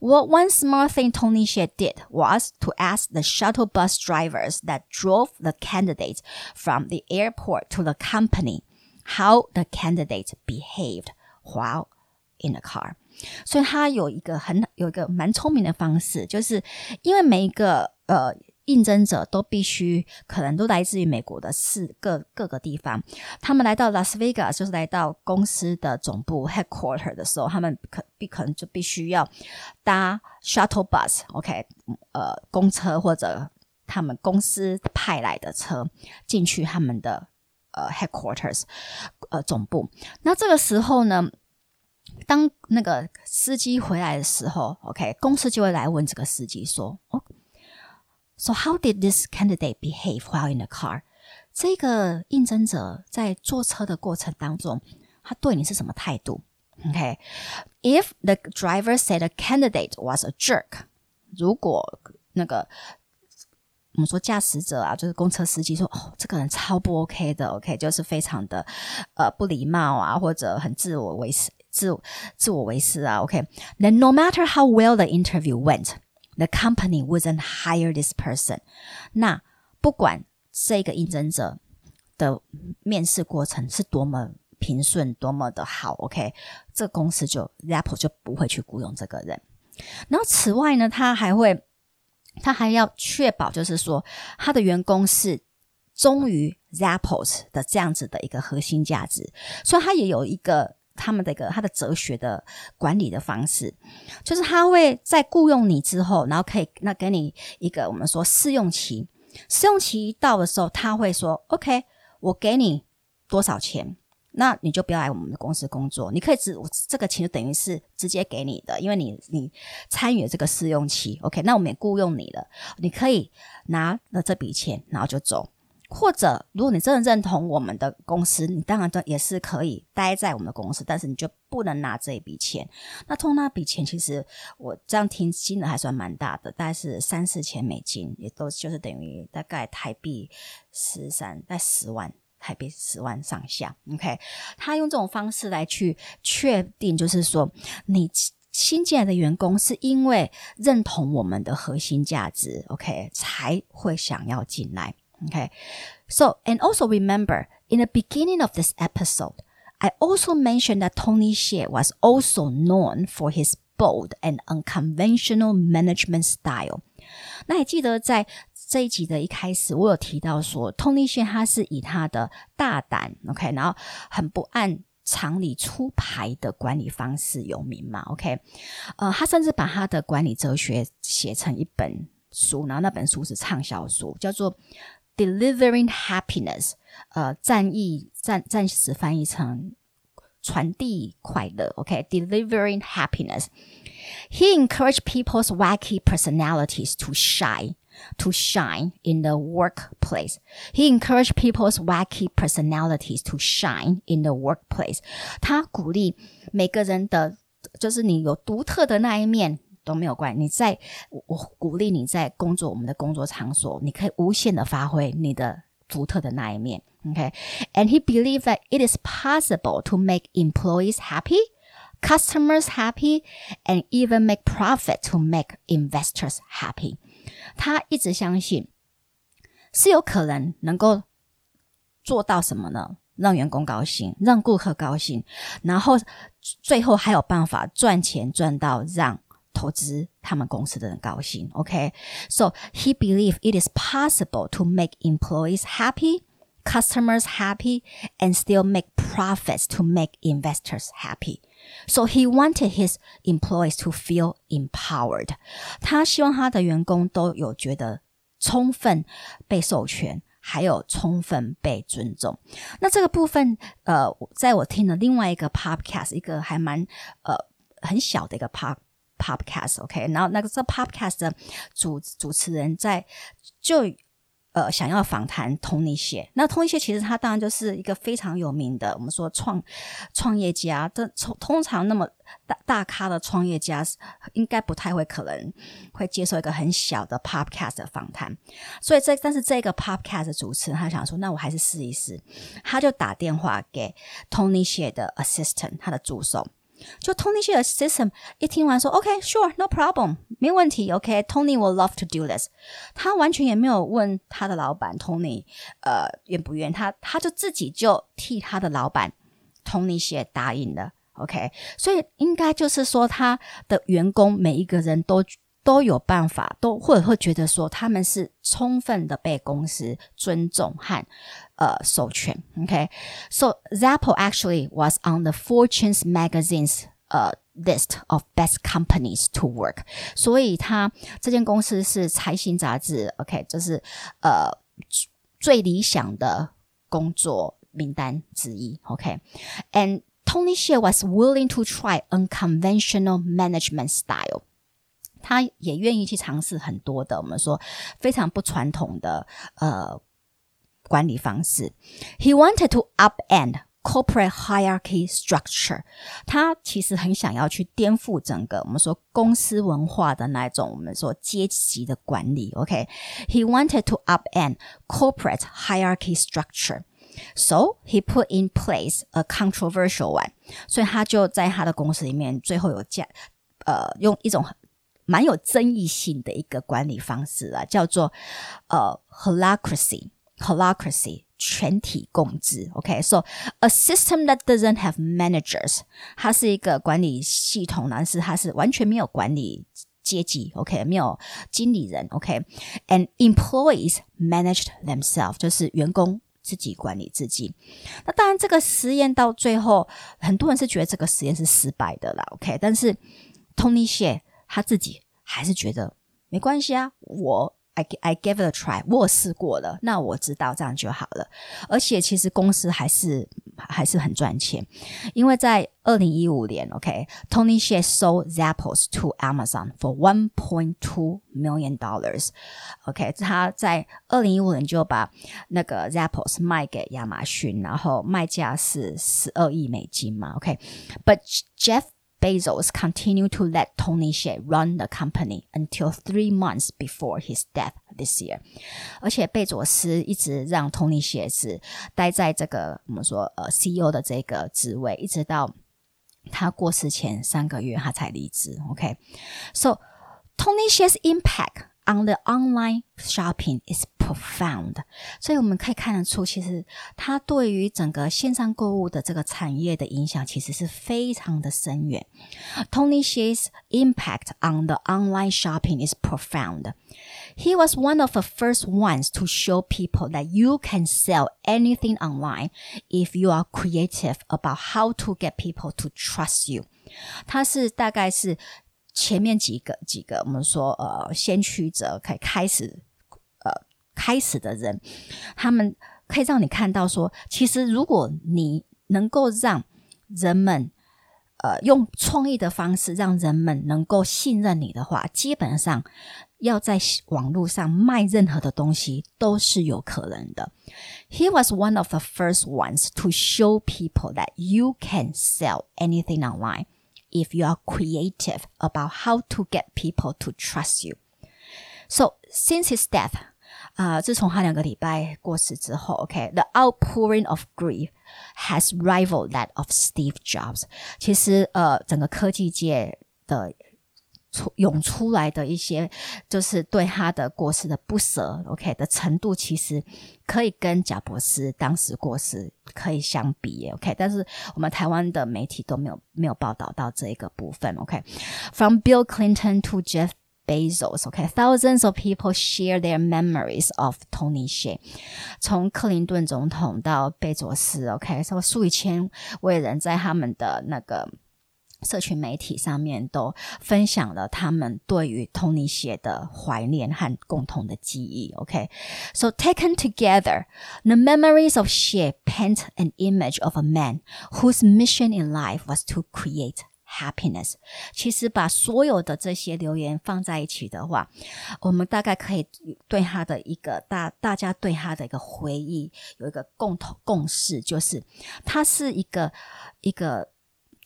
Well, one smart thing Tony Xie did was to ask the shuttle bus drivers that drove the candidates from the airport to the company how the candidate behaved while in the car. 所以他有一个很有一个蛮聪明的方式，就是因为每一个呃 应征者都必须可能都来自于美国的四个各个地方，他们来到 Las Vegas 就是来到公司的总部 headquarter 的时候，他们可必可能就必须要搭 shuttle bus，OK，呃，公车或者他们公司派来的车进去他们的呃 headquarters，呃总部。那这个时候呢，当那个司机回来的时候，OK，公司就会来问这个司机说，哦。So how did this candidate behave while in the car? 这个应征者在坐车的过程当中，他对你是什么态度？OK，if、okay? the driver said the candidate was a jerk，如果那个我们说驾驶者啊，就是公车司机说，哦，这个人超不 OK 的，OK，就是非常的呃不礼貌啊，或者很自我为是自自我为是啊，OK。Then no matter how well the interview went, The company wouldn't hire this person。那不管这个应征者的面试过程是多么平顺，多么的好，OK，这公司就 Apple 就不会去雇佣这个人。然后此外呢，他还会。他还要确保，就是说，他的员工是忠于 Zappos 的这样子的一个核心价值，所以他也有一个他们的一个他的哲学的管理的方式，就是他会在雇佣你之后，然后可以那给你一个我们说试用期，试用期一到的时候，他会说 OK，我给你多少钱。那你就不要来我们的公司工作，你可以直这个钱就等于是直接给你的，因为你你参与了这个试用期，OK？那我们也雇佣你了，你可以拿了这笔钱，然后就走。或者如果你真的认同我们的公司，你当然都也是可以待在我们的公司，但是你就不能拿这一笔钱。那通那笔钱其实我这样听金额还算蛮大的，大概是三四千美金，也都就是等于大概台币十三在十万。台币十万上下，OK，他用这种方式来去确定，就是说你新进来的员工是因为认同我们的核心价值，OK，才会想要进来 ，OK。So and also remember in the beginning of this episode, I also mentioned that Tony Xie was also known for his bold and unconventional management style. 那还记得在这一集的一开始，我有提到说，Tony 线他是以他的大胆，OK，然后很不按常理出牌的管理方式有名嘛，OK，呃，他甚至把他的管理哲学写成一本书，然后那本书是畅销书，叫做《 Delivering Happiness》，呃，战役暂暂时翻译成传递快乐，OK，Delivering Happiness。He encouraged people's wacky personalities to shine to shine in the workplace. He encouraged people's wacky personalities to shine in the workplace. 他鼓励每个人的，就是你有独特的那一面 都没有关系。你在我鼓励你在工作，我们的工作场所，你可以无限的发挥你的独特的那一面。Okay, and he believed that it is possible to make employees happy customers happy, and even make profit to make investors happy. 他一直相信是有可能能够做到什么呢？让员工高兴，让顾客高兴，然后最后还有办法赚钱赚到让 投资他们公司的人高兴。OK，so、okay? he believed it is possible to make employees happy. Customers happy and still make profits to make investors happy. So he wanted his employees to feel empowered. 他希望他的员工都有觉得充分被授权，还有充分被尊重。那这个部分，呃，在我听了另外一个 podcast，一个还蛮呃很小的一个 pop podcast，OK，、然后那个这 podcast 的主主持人在就。呃，想要访谈 Tony 谢，那 Tony 谢其实他当然就是一个非常有名的，我们说创创业家。这通通常那么大大咖的创业家，应该不太会可能会接受一个很小的 podcast 的访谈。所以这但是这个 podcast 主持人他想说，那我还是试一试，他就打电话给 Tony 谢的 assistant，他的助手。就 Tony 的 system 一听完说 OK sure no problem 没问题 OK Tony will love to do this，他完全也没有问他的老板 Tony 呃愿不愿，他他就自己就替他的老板 Tony 写答应了 OK，所以应该就是说他的员工每一个人都。都有办法，都或者会觉得说他们是充分的被公司尊重和呃授权。OK，so Zappos actually was on the Fortune's magazine's 呃 list of best companies to work，所以它这间公司是财新杂志 OK，就是呃最理想的工作名单之一。OK，and Tony Xie was willing to try unconventional management style。 他也愿意去尝试很多的，我们说非常不传统的呃 管理方式。He wanted to upend corporate hierarchy structure。他其实很想要去颠覆整个我们说公司文化的那种我们说阶级的管理。OK，He、okay? wanted to upend corporate hierarchy structure。So he put in place a controversial one，所以他就在他的公司里面最后有加呃用一种 蛮有争议性的一个管理方式啊，叫做呃 holacracy holacracy 全体共治。OK，so、a system that doesn't have managers，它是一个管理系统，但是它是完全没有管理。阶级，OK，没有经理人，OK，and、employees managed themselves，就是员工自己管理自己。那当然，这个实验到最后，很多人是觉得这个实验是失败的啦，OK。但是 Tony 谢他自己还是觉得没关系啊，我 I I gave it a try，我试过了，那我知道这样就好了。而且其实公司还是还是很赚钱，因为在二零一五年，OK，Tony Shea sold Zappos to Amazon for one point two million dollars。OK，他在二零一五年就把那个 Zappos 卖给亚马逊，然后卖价是十二亿美金嘛。OK，but Jeff Bezos continued to let Tony Hsieh run the company until three months before his death this year。而且贝佐斯一直让 Tony Hsieh 是待在这个我们说呃 CEO 的这个职位，一直到他过世前三个月他才离职。OK，so、okay? Tony Hsieh's impact on the online shopping is profound，所以我们可以看得出，其实它对于整个线上购物的这个产业的影响，其实是非常的深远。Tony Hsieh's impact on the online shopping is profound. He was one of the first ones to show people that you can sell anything online if you are creative about how to get people to trust you. 他是大概是前面几个几个我们说呃先驱者，开开始开始的人，他们可以让你看到说，其实如果你能够让人们呃用创意的方式让人们能够信任你的话，基本上要在网络上卖任何的东西都是有可能的。He was one of the first ones to show people that you can sell anything online if you are creative about how to get people to trust you. So since his death, 啊、自从他两个礼拜过世之后，OK，the、outpouring of grief has rivaled that of Steve Jobs。其实呃，整个科技界的出涌出来的一些，就是对他的过世的不舍，OK 的程度，其实可以跟贾博士当时过世可以相比，OK。但是我们台湾的媒体都没有没有报道到这一个部分，OK。From Bill Clinton to Jeff Bezos. Okay, thousands of people share their memories of Tony Hsieh。从克林顿总统到贝佐斯，OK，超过数以千位人在他们的那个。社群媒体上面都分享了他们对于 Tony 写的怀念和共同的记忆。OK，so、okay? taken together, the memories of Hsieh paint an image of a man whose mission in life was to create happiness。其实把所有的这些留言放在一起的话，我们大概可以对他的一个大大家对他的一个回忆有一个共同共识，就是他是一个一个。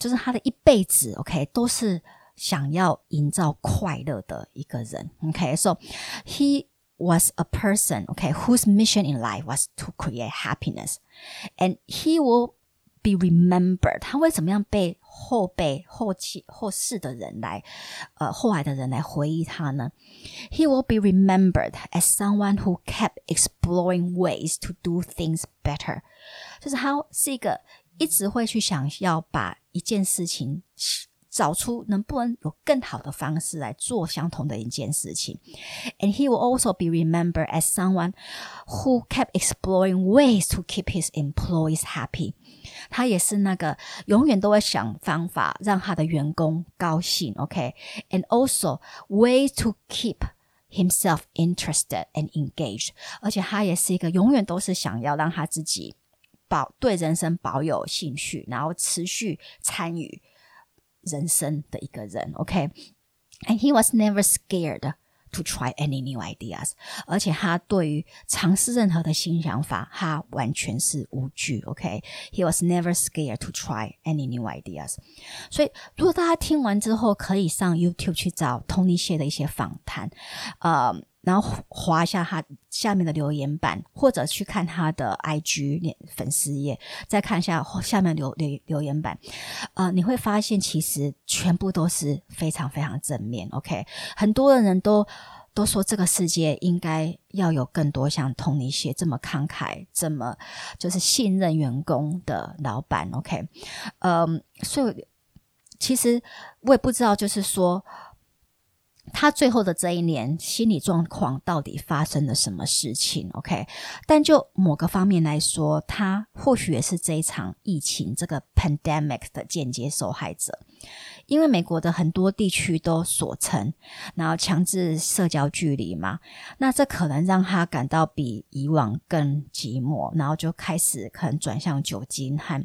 就是他的一辈子，OK，都是想要营造快乐的一个人，OK，so he was a person, okay, whose mission in life was to create happiness, and he will be remembered. 他为什么样被 后辈、后期、后世的人来，呃，后来的人来回忆他呢？He will be remembered as someone who kept exploring ways to do things better. 就是他是一个一直会去想要把一件事情找出能不能有更好的方式来做相同的一件事情。And he will also be remembered as someone who kept exploring ways to keep his employees happy。他也是那个永远都会想方法让他的员工高兴。OK，and also ways to keep himself interested and engaged。而且他也是一个永远都是想要让他自己。保对人生保有兴趣，然后持续参与 人生的一个人。OK，and、okay? he was never scared to try any new ideas，而且他对于尝试任何的新想法，他完全是无惧。OK，he was never scared to try any new ideas。所以，如果大家听完之后，可以上 YouTube 去找 Tony 谢的一些访谈，呃。 然后划一下他下面的留言板，或者去看他的 IG 粉丝页，再看一下下面留留留言板，呃，你会发现其实全部都是非常非常正面。OK，很多的人都都说这个世界应该要有更多像 Tony 谢这么慷慨、这么就是信任员工的老板。OK，嗯，所以其实我也不知道，就是说。他最后的这一年，心理状况到底发生了什么事情？OK，但就某个方面来说，他或许也是这一场疫情这个 pandemic 的间接受害者，因为美国的很多地区都锁城，然后强制社交距离嘛，那这可能让他感到比以往更寂寞，然后就开始可能转向酒精和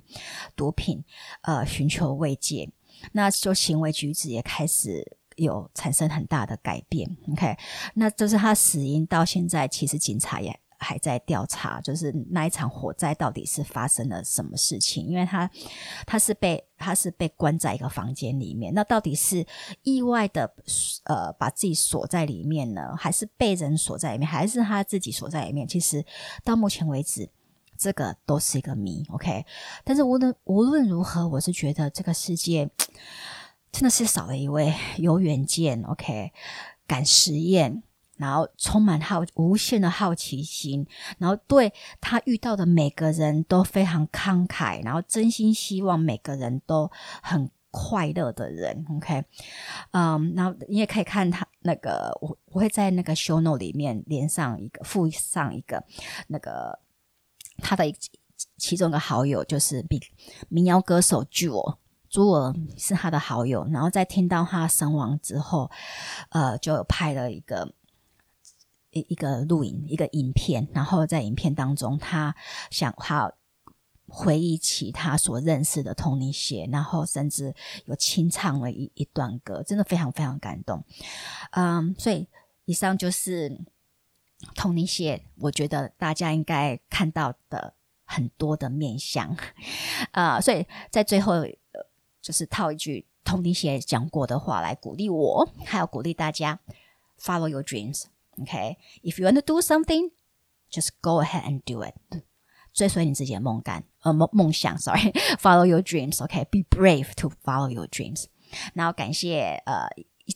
毒品，呃，寻求慰藉，那就行为举止也开始。有产生很大的改变，OK，那就是他死因到现在，其实警察也还在调查，就是那一场火灾到底是发生了什么事情？因为他他是被他是被关在一个房间里面，那到底是意外的呃把自己锁在里面呢，还是被人锁在里面，还是他自己锁在里面？其实到目前为止，这个都是一个谜，OK。但是无论无论如何，我是觉得这个世界。真的是少了一位有远见，OK，敢实验，然后充满好无限的好奇心，然后对他遇到的每个人都非常慷慨，然后真心希望每个人都很快乐的人，OK，嗯，然后你也可以看他那个，我我会在那个 show note 里面连上一个附上一个那个他的其中一个好友，就是民民谣歌手 j e。朱尔是他的好友，然后在听到他身亡之后，呃，就拍了一个一一个录影一个影片，然后在影片当中，他想他回忆起他所认识的童尼谢，然后甚至有清唱了一一段歌，真的非常非常感动。嗯，所以以上就是童尼谢，我觉得大家应该看到的很多的面相啊，所以在最后。就是套一句通灵写讲过的话来鼓励我，还要鼓励大家 follow your dreams。OK，if you want to do something, just go ahead and do it。追随你自己的梦感，呃梦梦想，sorry，follow your dreams。OK，be brave to follow your dreams。然后感谢呃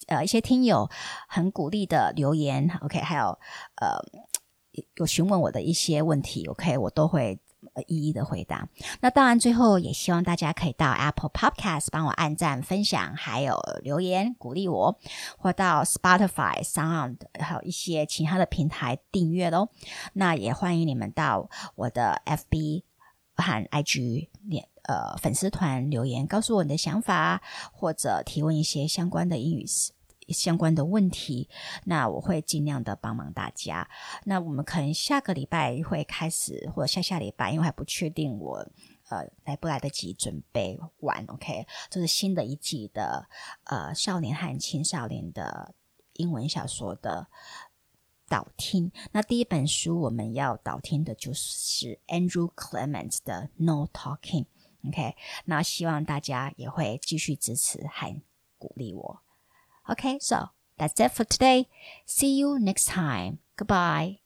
呃一些听友很鼓励的留言，OK，还有呃有询问我的一些问题，OK，我都会。一一的回答。那当然，最后也希望大家可以到 Apple Podcast 帮我按赞、分享，还有留言鼓励我，或到 Spotify、Sound 还有一些其他的平台订阅喽。那也欢迎你们到我的 FB 和 IG 连呃粉丝团留言，告诉我你的想法，或者提问一些相关的英语相关的问题，那我会尽量的帮忙大家。那我们可能下个礼拜会开始，或者下下礼拜，因为还不确定我呃来不来得及准备完。OK，这是新的一季的呃少年和青少年的英文小说的导听。那第一本书我们要导听的就是 Andrew Clement 的 No Talking。OK，那希望大家也会继续支持和鼓励我。Okay, so that's it for today. See you next time. Goodbye.